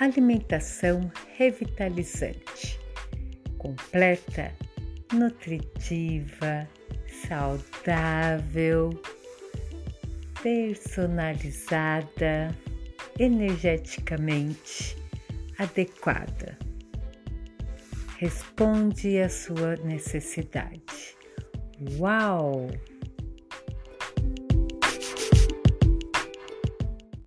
alimentação revitalizante, completa, nutritiva, saudável, personalizada, energeticamente adequada. Responde à sua necessidade. Uau!